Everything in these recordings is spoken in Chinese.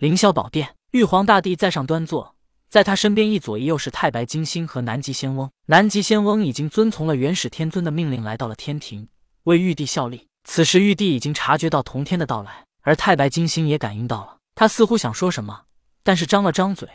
凌霄宝殿，玉皇大帝在上端坐，在他身边一左一右是太白金星和南极仙翁。南极仙翁已经遵从了元始天尊的命令，来到了天庭，为玉帝效力。此时玉帝已经察觉到同天的到来，而太白金星也感应到了。他似乎想说什么，但是张了张嘴，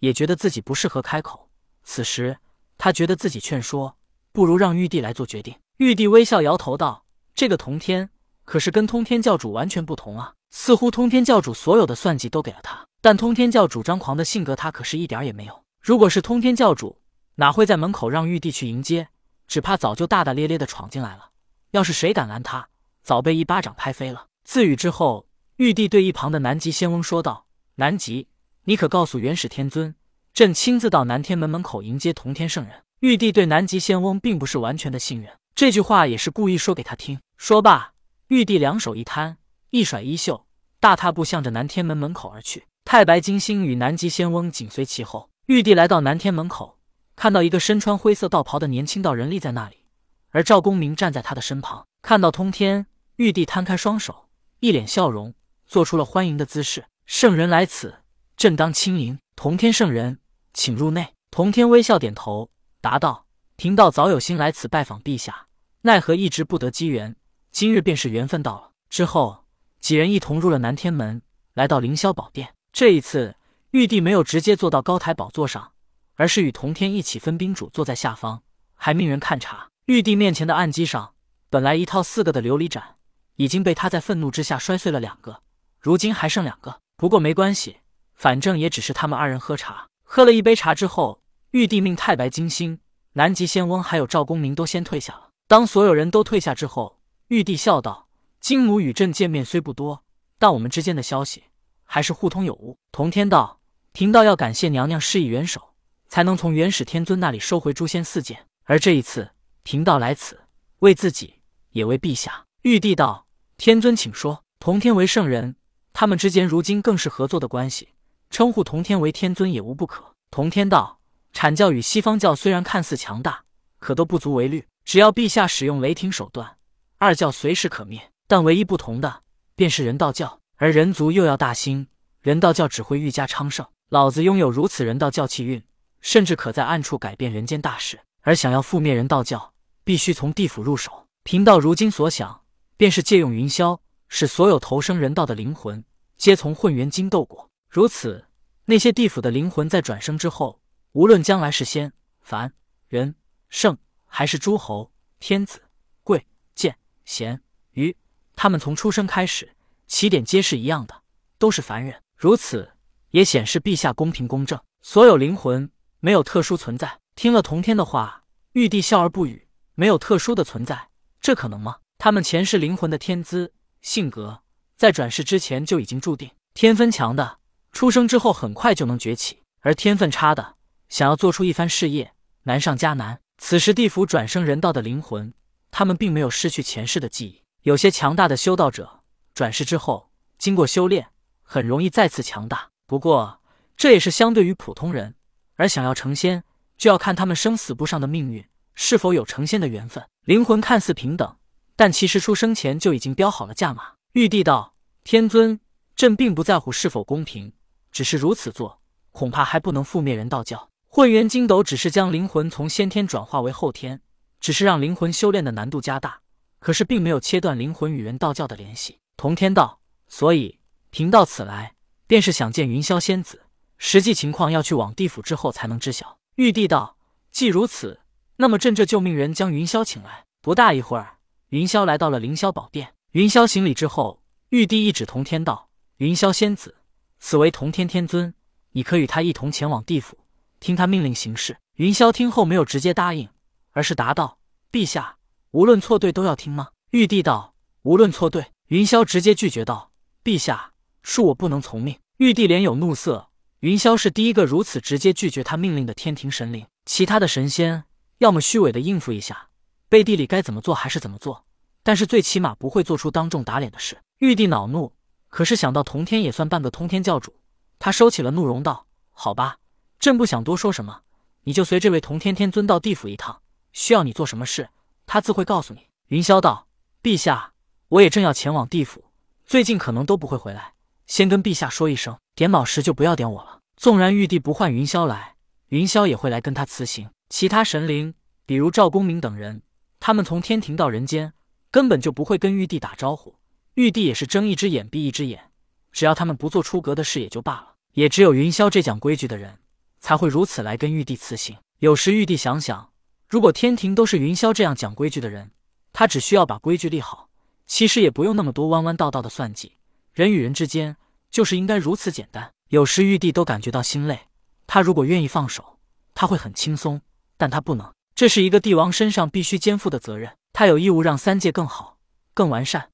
也觉得自己不适合开口。此时他觉得自己劝说，不如让玉帝来做决定。玉帝微笑摇头道：“这个同天可是跟通天教主完全不同啊！似乎通天教主所有的算计都给了他，但通天教主张狂的性格他可是一点也没有。如果是通天教主，哪会在门口让玉帝去迎接？只怕早就大大咧咧的闯进来了。要是谁敢拦他，早被一巴掌拍飞了。”自语之后。玉帝对一旁的南极仙翁说道：“南极，你可告诉元始天尊，朕亲自到南天门门口迎接同天圣人。”玉帝对南极仙翁并不是完全的信任，这句话也是故意说给他听。说罢，玉帝两手一摊，一甩衣袖，大踏步向着南天门门口而去。太白金星与南极仙翁紧随其后。玉帝来到南天门口，看到一个身穿灰色道袍的年轻道人立在那里，而赵公明站在他的身旁。看到通天，玉帝摊开双手，一脸笑容。做出了欢迎的姿势，圣人来此，朕当亲迎。同天圣人，请入内。同天微笑点头，答道：“贫道早有心来此拜访陛下，奈何一直不得机缘，今日便是缘分到了。”之后，几人一同入了南天门，来到凌霄宝殿。这一次，玉帝没有直接坐到高台宝座上，而是与同天一起分宾主坐在下方，还命人看茶。玉帝面前的案几上，本来一套四个的琉璃盏，已经被他在愤怒之下摔碎了两个。如今还剩两个，不过没关系，反正也只是他们二人喝茶。喝了一杯茶之后，玉帝命太白金星、南极仙翁还有赵公明都先退下了。当所有人都退下之后，玉帝笑道：“金母与朕见面虽不多，但我们之间的消息还是互通有无。”同天道：“贫道要感谢娘娘施以援手，才能从元始天尊那里收回诛仙四剑。而这一次，贫道来此，为自己，也为陛下。”玉帝道：“天尊请说。”同天为圣人。他们之间如今更是合作的关系，称呼同天为天尊也无不可。同天道，阐教与西方教虽然看似强大，可都不足为虑。只要陛下使用雷霆手段，二教随时可灭。但唯一不同的，便是人道教，而人族又要大兴，人道教只会愈加昌盛。老子拥有如此人道教气运，甚至可在暗处改变人间大事。而想要覆灭人道教，必须从地府入手。贫道如今所想，便是借用云霄。使所有投生人道的灵魂皆从混元金斗过，如此，那些地府的灵魂在转生之后，无论将来是仙、凡、人、圣，还是诸侯、天子、贵、贱、贤、愚，他们从出生开始，起点皆是一样的，都是凡人。如此也显示陛下公平公正，所有灵魂没有特殊存在。听了同天的话，玉帝笑而不语。没有特殊的存在，这可能吗？他们前世灵魂的天资。性格在转世之前就已经注定，天分强的出生之后很快就能崛起，而天分差的想要做出一番事业难上加难。此时地府转生人道的灵魂，他们并没有失去前世的记忆。有些强大的修道者转世之后，经过修炼，很容易再次强大。不过这也是相对于普通人，而想要成仙，就要看他们生死簿上的命运是否有成仙的缘分。灵魂看似平等。但其实出生前就已经标好了价码。玉帝道：“天尊，朕并不在乎是否公平，只是如此做，恐怕还不能覆灭人道教。混元金斗只是将灵魂从先天转化为后天，只是让灵魂修炼的难度加大，可是并没有切断灵魂与人道教的联系。”同天道：“所以贫道此来，便是想见云霄仙子，实际情况要去往地府之后才能知晓。”玉帝道：“既如此，那么朕这就命人将云霄请来。”不大一会儿。云霄来到了凌霄宝殿，云霄行礼之后，玉帝一指同天道：“云霄仙子，此为同天天尊，你可与他一同前往地府，听他命令行事。”云霄听后没有直接答应，而是答道：“陛下，无论错对都要听吗？”玉帝道：“无论错对。”云霄直接拒绝道：“陛下，恕我不能从命。”玉帝脸有怒色，云霄是第一个如此直接拒绝他命令的天庭神灵，其他的神仙要么虚伪的应付一下。背地里该怎么做还是怎么做，但是最起码不会做出当众打脸的事。玉帝恼怒，可是想到同天也算半个通天教主，他收起了怒容，道：“好吧，朕不想多说什么，你就随这位同天天尊到地府一趟，需要你做什么事，他自会告诉你。”云霄道：“陛下，我也正要前往地府，最近可能都不会回来，先跟陛下说一声，点卯时就不要点我了。纵然玉帝不唤云霄来，云霄也会来跟他辞行。其他神灵，比如赵公明等人，他们从天庭到人间，根本就不会跟玉帝打招呼。玉帝也是睁一只眼闭一只眼，只要他们不做出格的事也就罢了。也只有云霄这讲规矩的人，才会如此来跟玉帝辞行。有时玉帝想想，如果天庭都是云霄这样讲规矩的人，他只需要把规矩立好，其实也不用那么多弯弯道道的算计。人与人之间就是应该如此简单。有时玉帝都感觉到心累，他如果愿意放手，他会很轻松，但他不能。这是一个帝王身上必须肩负的责任，他有义务让三界更好、更完善。